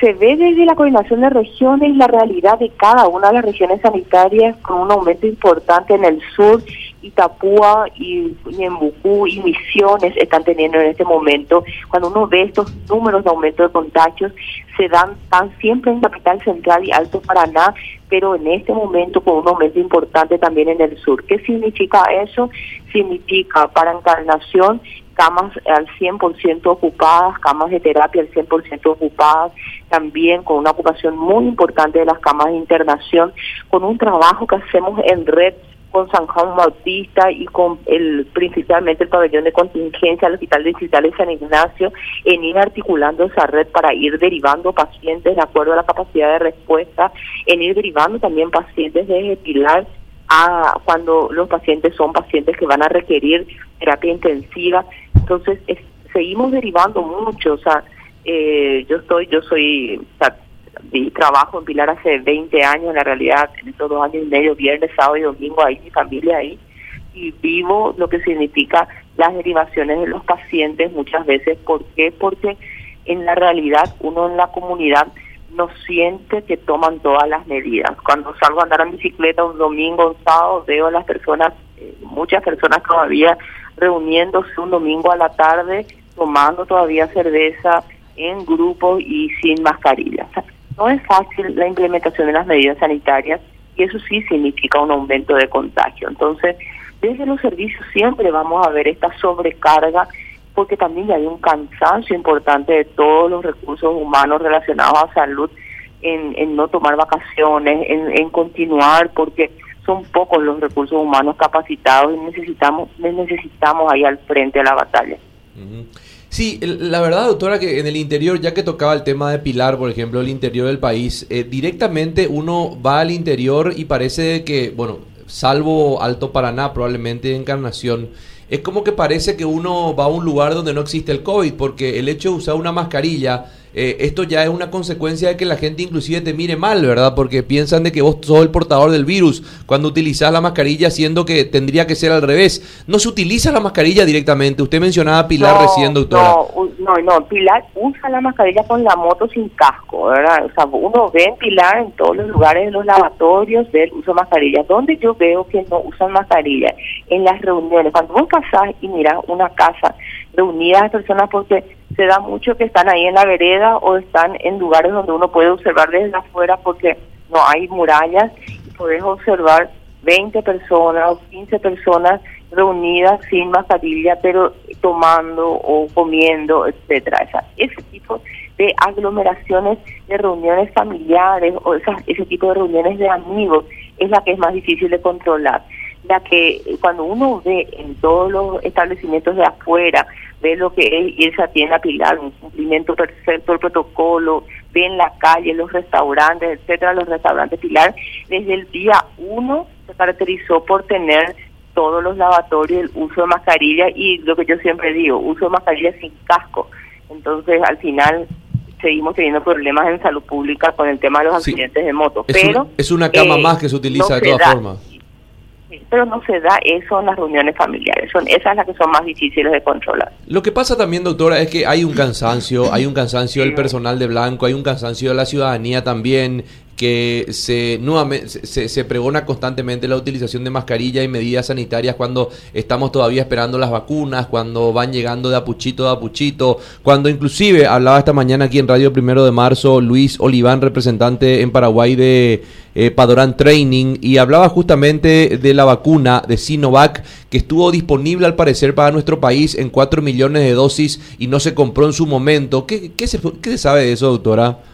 Se ve desde la coordinación de regiones la realidad de cada una de las regiones sanitarias con un aumento importante en el sur, Itapúa y Ñembucú y Misiones están teniendo en este momento. Cuando uno ve estos números de aumento de contagios, se dan tan siempre en Capital Central y Alto Paraná, pero en este momento con un aumento importante también en el sur. ¿Qué significa eso? Significa para Encarnación camas al 100% ocupadas, camas de terapia al 100% ocupadas, también con una ocupación muy importante de las camas de internación, con un trabajo que hacemos en red con San Juan Bautista y con el principalmente el pabellón de contingencia el Hospital Distrital de San Ignacio en ir articulando esa red para ir derivando pacientes de acuerdo a la capacidad de respuesta, en ir derivando también pacientes de Pilar a cuando los pacientes son pacientes que van a requerir terapia intensiva. Entonces, seguimos derivando mucho, o sea, eh, yo estoy, yo soy, trabajo en Pilar hace 20 años, en la realidad, en estos dos años y medio, viernes, sábado y domingo, ahí mi familia ahí, y vivo lo que significa las derivaciones de los pacientes muchas veces. ¿Por qué? Porque en la realidad uno en la comunidad no siente que toman todas las medidas. Cuando salgo a andar en bicicleta un domingo, un sábado, veo a las personas, eh, muchas personas todavía reuniéndose un domingo a la tarde, tomando todavía cerveza en grupos y sin mascarilla. no es fácil la implementación de las medidas sanitarias y eso sí significa un aumento de contagio. Entonces, desde los servicios siempre vamos a ver esta sobrecarga porque también hay un cansancio importante de todos los recursos humanos relacionados a salud en, no tomar vacaciones, en, continuar, porque son pocos los recursos humanos capacitados y necesitamos necesitamos ahí al frente de la batalla. Sí, la verdad, doctora, que en el interior, ya que tocaba el tema de Pilar, por ejemplo, el interior del país, eh, directamente uno va al interior y parece que, bueno, salvo Alto Paraná, probablemente Encarnación, es como que parece que uno va a un lugar donde no existe el COVID, porque el hecho de usar una mascarilla, eh, esto ya es una consecuencia de que la gente inclusive te mire mal, ¿verdad? Porque piensan de que vos sos el portador del virus cuando utilizas la mascarilla, siendo que tendría que ser al revés. No se utiliza la mascarilla directamente. Usted mencionaba Pilar recién, doctora. No, no, no, Pilar usa la mascarilla con la moto sin casco, ¿verdad? O sea, uno ve en Pilar en todos los lugares de los lavatorios del uso de mascarilla. Donde yo veo que no usan mascarilla, en las reuniones. Cuando vos pasás y miras una casa reunidas de personas porque se da mucho que están ahí en la vereda o están en lugares donde uno puede observar desde afuera porque no hay murallas y puedes observar 20 personas o 15 personas reunidas sin mascarilla pero tomando o comiendo, etcétera. ese tipo de aglomeraciones de reuniones familiares o ese tipo de reuniones de amigos es la que es más difícil de controlar la que cuando uno ve en todos los establecimientos de afuera, ve lo que es irse a tienda Pilar, un cumplimiento perfecto del protocolo, ve en la calle, los restaurantes, etcétera, los restaurantes Pilar, desde el día uno se caracterizó por tener todos los lavatorios, el uso de mascarilla y lo que yo siempre digo, uso de mascarilla sin casco. Entonces, al final, seguimos teniendo problemas en salud pública con el tema de los accidentes de moto. Es pero es una cama eh, más que se utiliza de todas formas pero no se da eso en las reuniones familiares. Son esas las que son más difíciles de controlar. Lo que pasa también, doctora, es que hay un cansancio, hay un cansancio del personal de blanco, hay un cansancio de la ciudadanía también que se, nuevamente, se, pregona constantemente la utilización de mascarilla y medidas sanitarias cuando estamos todavía esperando las vacunas, cuando van llegando de apuchito a apuchito, cuando inclusive hablaba esta mañana aquí en Radio Primero de Marzo Luis Oliván, representante en Paraguay de eh, Padorán Training, y hablaba justamente de la vacuna de Sinovac que estuvo disponible al parecer para nuestro país en 4 millones de dosis y no se compró en su momento. ¿Qué, qué, se, qué se sabe de eso, doctora?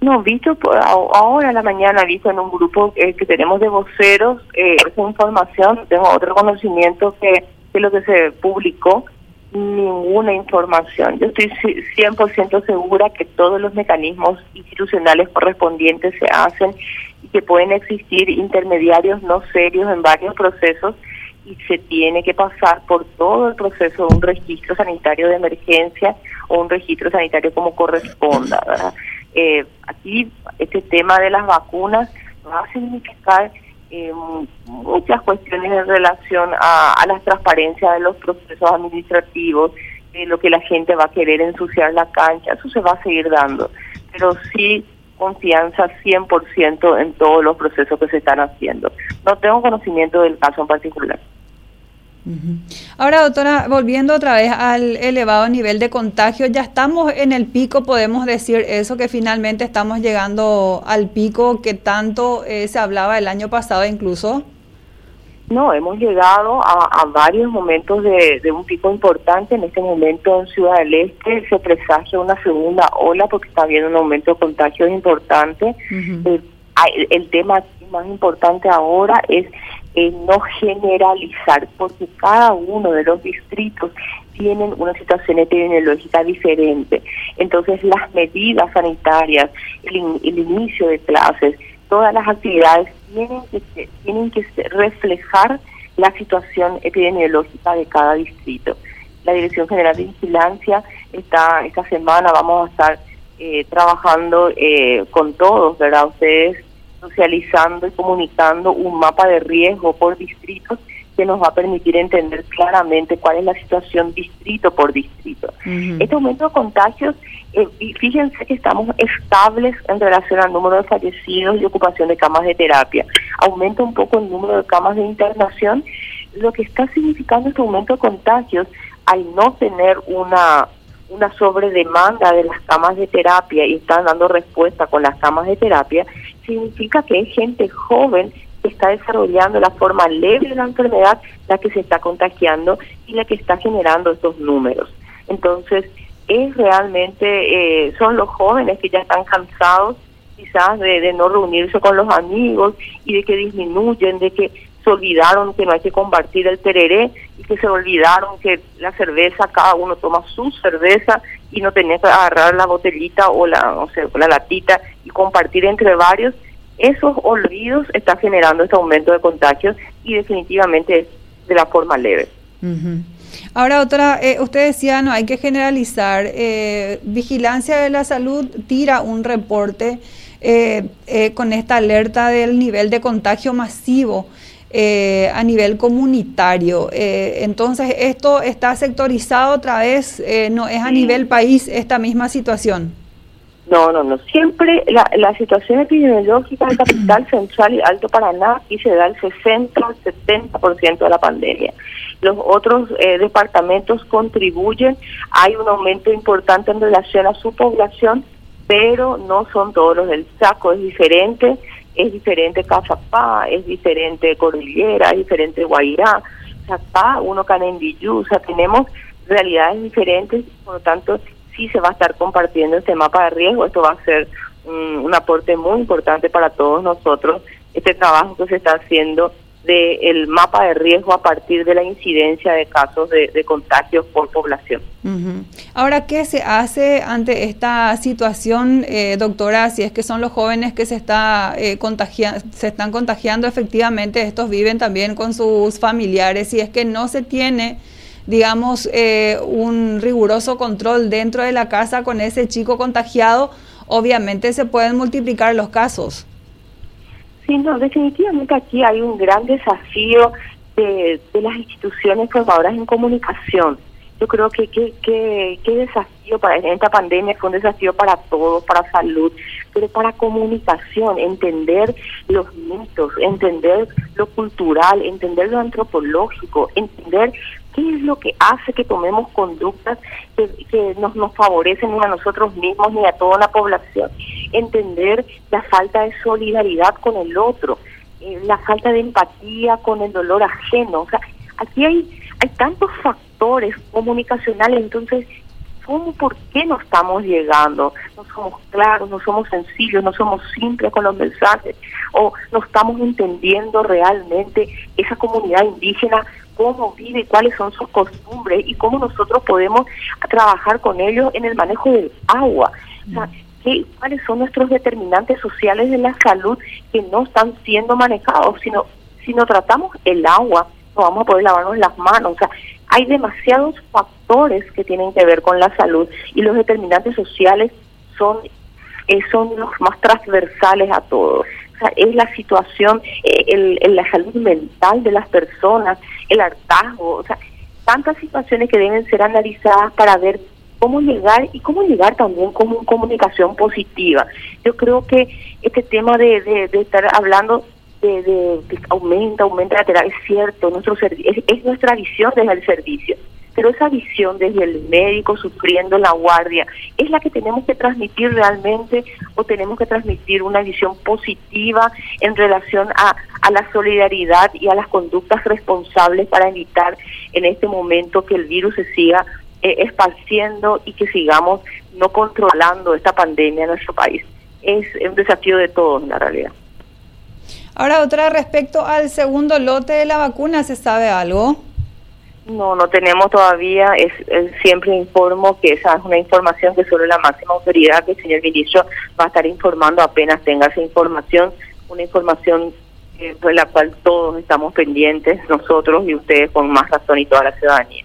No, visto ahora a la mañana, visto en un grupo eh, que tenemos de voceros, eh, esa información, tengo otro conocimiento que, que lo que se publicó, ninguna información. Yo estoy 100% segura que todos los mecanismos institucionales correspondientes se hacen y que pueden existir intermediarios no serios en varios procesos y se tiene que pasar por todo el proceso de un registro sanitario de emergencia o un registro sanitario como corresponda. ¿verdad? Eh, aquí este tema de las vacunas va a significar eh, muchas cuestiones en relación a, la transparencia de los procesos administrativos, de lo que la gente va a querer ensuciar la cancha, eso se va a seguir dando. pero sí confianza 100% en todos los procesos que se están haciendo. No tengo conocimiento del caso en particular. Ahora, doctora, volviendo otra vez al elevado nivel de contagio, ya estamos en el pico, podemos decir eso, que finalmente estamos llegando al pico que tanto eh, se hablaba el año pasado incluso. No, hemos llegado a, varios momentos de, un pico importante. En este momento en Ciudad del Este se presagia una segunda ola porque está habiendo un aumento de contagios importante. Eh, el, tema más importante ahora es eh, no generalizar, porque cada uno de los distritos tienen una situación epidemiológica diferente. Entonces las medidas sanitarias, el inicio de clases, todas las actividades tienen que, tienen que reflejar la situación epidemiológica de cada distrito. La Dirección General de Vigilancia está esta semana vamos a estar eh, trabajando eh, con todos, ¿verdad? Ustedes socializando y comunicando un mapa de riesgo por distritos que nos va a permitir entender claramente cuál es la situación distrito por distrito. Este aumento de contagios, eh, fíjense que estamos estables en relación al número de fallecidos y ocupación de camas de terapia. Aumenta un poco el número de camas de internación, lo que está significando este aumento de contagios al no tener una una sobredemanda de las camas de terapia y están dando respuesta con las camas de terapia, significa que hay gente joven que está desarrollando la forma leve de la enfermedad, la que se está contagiando y la que está generando estos números. Entonces, es realmente, eh, son los jóvenes que ya están cansados quizás de, de no reunirse con los amigos y de que disminuyen, de que olvidaron que no hay que compartir el tereré y que se olvidaron que la cerveza, cada uno toma su cerveza y no tenía que agarrar la botellita o la, no sé, la latita y compartir entre varios esos olvidos están generando este aumento de contagios y definitivamente de la forma leve. Ahora, doctora, eh, usted decía, no hay que generalizar. Eh, Vigilancia de la Salud tira un reporte eh, con esta alerta del nivel de contagio masivo a nivel comunitario. entonces, ¿esto está sectorizado otra vez? ¿No es a nivel país esta misma situación? No, no, no. Siempre la, la situación epidemiológica en Capital Central y Alto Paraná y se da el 60 al 70% de la pandemia. Los otros eh, departamentos contribuyen, hay un aumento importante en relación a su población, pero no son todos los del Chaco, es diferente, es diferente Cazapá, es diferente Cordillera, es diferente Guairá, Chapá, uno Canendillú, o sea, tenemos realidades diferentes, por lo tanto sí se va a estar compartiendo este mapa de riesgo. Esto va a ser un, aporte muy importante para todos nosotros, este trabajo que se está haciendo del mapa de riesgo a partir de la incidencia de casos de, contagios por población. Ahora, ¿qué se hace ante esta situación, eh, doctora? Si es que son los jóvenes que se, está, eh, se están contagiando, efectivamente, estos viven también con sus familiares. Si es que no se tiene digamos, eh, un riguroso control dentro de la casa con ese chico contagiado, obviamente se pueden multiplicar los casos. Sí, no, definitivamente aquí hay un gran desafío de, las instituciones formadoras en comunicación. Yo creo que qué desafío para esta pandemia fue un desafío para todos, para salud, pero para comunicación, entender los mitos, entender lo cultural, entender lo antropológico, entender ¿Qué es lo que hace que tomemos conductas que, nos, nos favorecen ni a nosotros mismos ni a toda la población? Entender la falta de solidaridad con el otro, eh, la falta de empatía con el dolor ajeno. O sea, aquí hay, hay tantos factores comunicacionales, entonces ¿Cómo, por qué no estamos llegando? No somos claros, no somos sencillos, no somos simples con los mensajes, o no estamos entendiendo realmente esa comunidad indígena cómo vive, cuáles son sus costumbres y cómo nosotros podemos trabajar con ellos en el manejo del agua. O sea, ¿qué, ¿cuáles son nuestros determinantes sociales de la salud que no están siendo manejados? Sino, si no tratamos el agua, no vamos a poder lavarnos las manos. O sea, hay demasiados factores que tienen que ver con la salud y los determinantes sociales son, eh, son los más transversales a todos es la situación, eh, el, la salud mental de las personas, el hartazgo, o sea, tantas situaciones que deben ser analizadas para ver cómo llegar y cómo llegar también con comunicación positiva. Yo creo que este tema de, de, estar hablando de, de, aumenta, aumenta la terapia, es cierto, nuestro es, es nuestra visión desde el servicio pero esa visión desde el médico sufriendo la guardia es la que tenemos que transmitir realmente o tenemos que transmitir una visión positiva en relación a, a la solidaridad y a las conductas responsables para evitar en este momento que el virus se siga eh, esparciendo y que sigamos no controlando esta pandemia en nuestro país. Es un desafío de todos, en la realidad. Ahora, otra respecto al segundo lote de la vacuna, ¿se sabe algo? No, no tenemos todavía, es, siempre informo que esa es una información que solo la máxima autoridad, que el señor ministro va a estar informando apenas tenga esa información, una información eh, de la cual todos estamos pendientes, nosotros y ustedes con más razón y toda la ciudadanía.